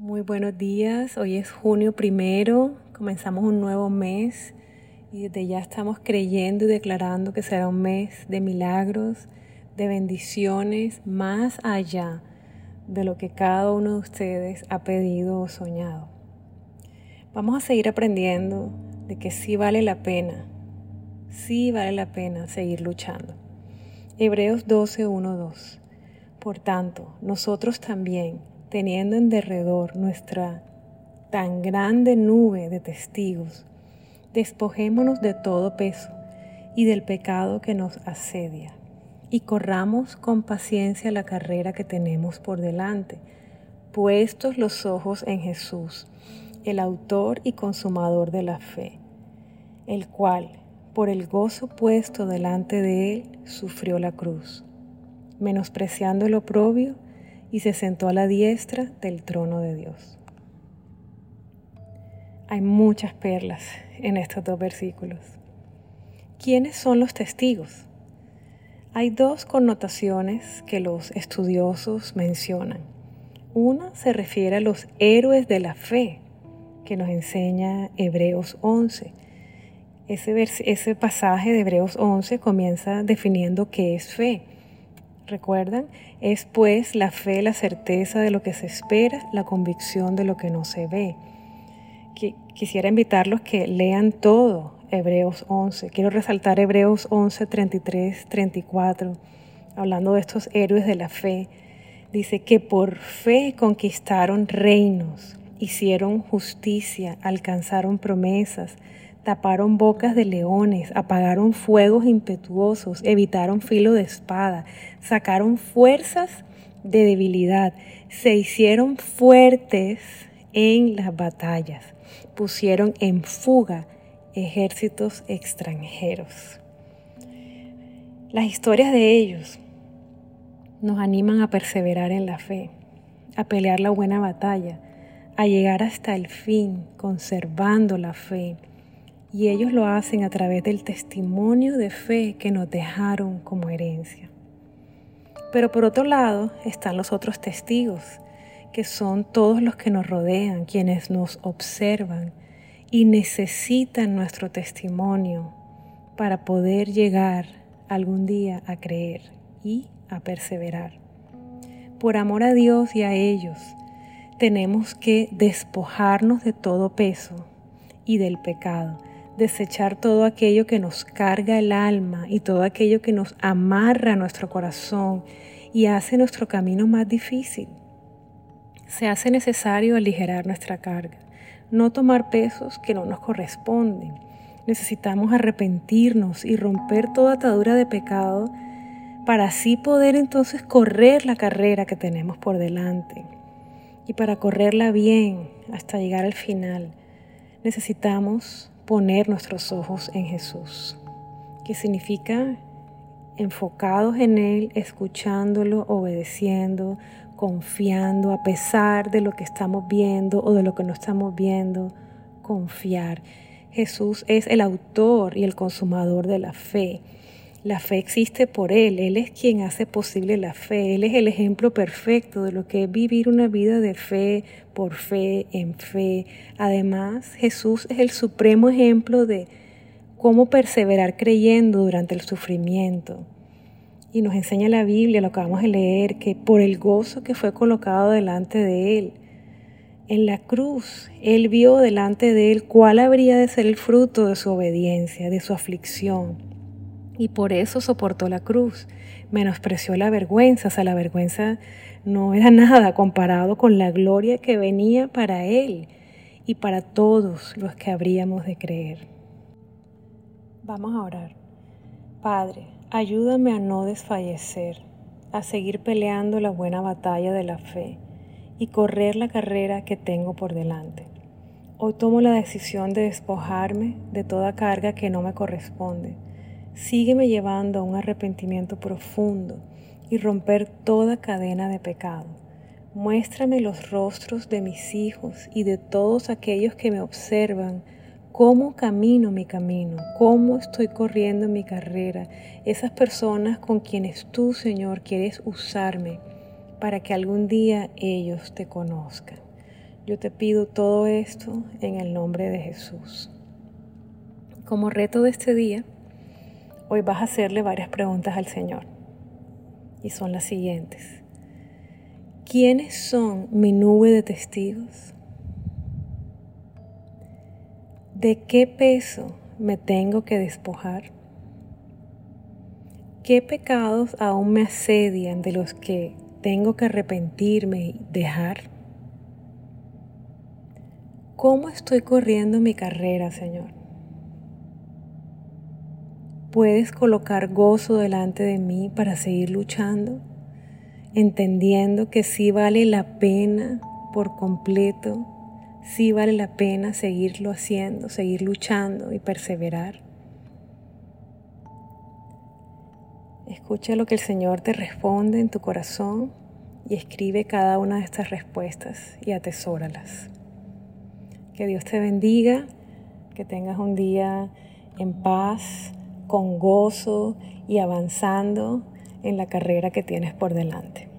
Muy buenos días, hoy es junio primero, comenzamos un nuevo mes y desde ya estamos creyendo y declarando que será un mes de milagros, de bendiciones, más allá de lo que cada uno de ustedes ha pedido o soñado. Vamos a seguir aprendiendo de que sí vale la pena, sí vale la pena seguir luchando. Hebreos 12, 1, 2. Por tanto, nosotros también, teniendo en derredor nuestra tan grande nube de testigos, despojémonos de todo peso y del pecado que nos asedia, y corramos con paciencia la carrera que tenemos por delante, puestos los ojos en Jesús, el autor y consumador de la fe, el cual, por el gozo puesto delante de él, sufrió la cruz, menospreciando el oprobio, y se sentó a la diestra del trono de Dios. Hay muchas perlas en estos dos versículos. ¿Quiénes son los testigos? Hay dos connotaciones que los estudiosos mencionan. Una se refiere a los héroes de la fe, que nos enseña Hebreos 11. Ese, ese pasaje de Hebreos 11 comienza definiendo qué es fe ¿Recuerdan? Es pues la fe, la certeza de lo que se espera, la convicción de lo que no se ve. Quisiera invitarlos que lean todo Hebreos 11. Quiero resaltar Hebreos 11, 33, 34, hablando de estos héroes de la fe. Dice que por fe conquistaron reinos, hicieron justicia, alcanzaron promesas, taparon bocas de leones, apagaron fuegos impetuosos, evitaron filo de espada, sacaron fuerzas de debilidad, se hicieron fuertes en las batallas, pusieron en fuga ejércitos extranjeros. Las historias de ellos nos animan a perseverar en la fe, a pelear la buena batalla, a llegar hasta el fin conservando la fe, y ellos lo hacen a través del testimonio de fe que nos dejaron como herencia. Pero por otro lado están los otros testigos, que son todos los que nos rodean, quienes nos observan y necesitan nuestro testimonio para poder llegar algún día a creer y a perseverar. Por amor a Dios y a ellos, tenemos que despojarnos de todo peso y del pecado desechar todo aquello que nos carga el alma y todo aquello que nos amarra nuestro corazón y hace nuestro camino más difícil. Se hace necesario aligerar nuestra carga, no tomar pesos que no nos corresponden. Necesitamos arrepentirnos y romper toda atadura de pecado para así poder entonces correr la carrera que tenemos por delante. Y para correrla bien hasta llegar al final, necesitamos poner nuestros ojos en Jesús, que significa enfocados en Él, escuchándolo, obedeciendo, confiando a pesar de lo que estamos viendo o de lo que no estamos viendo, confiar. Jesús es el autor y el consumador de la fe. La fe existe por Él, Él es quien hace posible la fe, Él es el ejemplo perfecto de lo que es vivir una vida de fe, por fe, en fe. Además, Jesús es el supremo ejemplo de cómo perseverar creyendo durante el sufrimiento. Y nos enseña la Biblia, lo acabamos de leer, que por el gozo que fue colocado delante de Él, en la cruz, Él vio delante de Él cuál habría de ser el fruto de su obediencia, de su aflicción y por eso soportó la cruz. Menospreció la vergüenza, o sea, la vergüenza no era nada comparado con la gloria que venía para él y para todos los que habríamos de creer. Vamos a orar. Padre, ayúdame a no desfallecer, a seguir peleando la buena batalla de la fe y correr la carrera que tengo por delante. Hoy tomo la decisión de despojarme de toda carga que no me corresponde sígueme llevando a un arrepentimiento profundo y romper toda cadena de pecado. Muéstrame los rostros de mis hijos y de todos aquellos que me observan, cómo camino mi camino, cómo estoy corriendo mi carrera, esas personas con quienes tú, Señor, quieres usarme para que algún día ellos te conozcan. Yo te pido todo esto en el nombre de Jesús. Como reto de este día, hoy vas a hacerle varias preguntas al Señor. Y son las siguientes. ¿Quiénes son mi nube de testigos? ¿De qué peso me tengo que despojar? ¿Qué pecados aún me asedian de los que tengo que arrepentirme y dejar? ¿Cómo estoy corriendo mi carrera, Señor? ¿Puedes colocar gozo delante de mí para seguir luchando? entendiendo que sí vale la pena por completo, sí vale la pena seguirlo haciendo, seguir luchando y perseverar. Escucha lo que el Señor te responde en tu corazón y escribe cada una de estas respuestas y atesóralas. Que Dios te bendiga, que tengas un día en paz, con gozo y avanzando en la carrera que tienes por delante.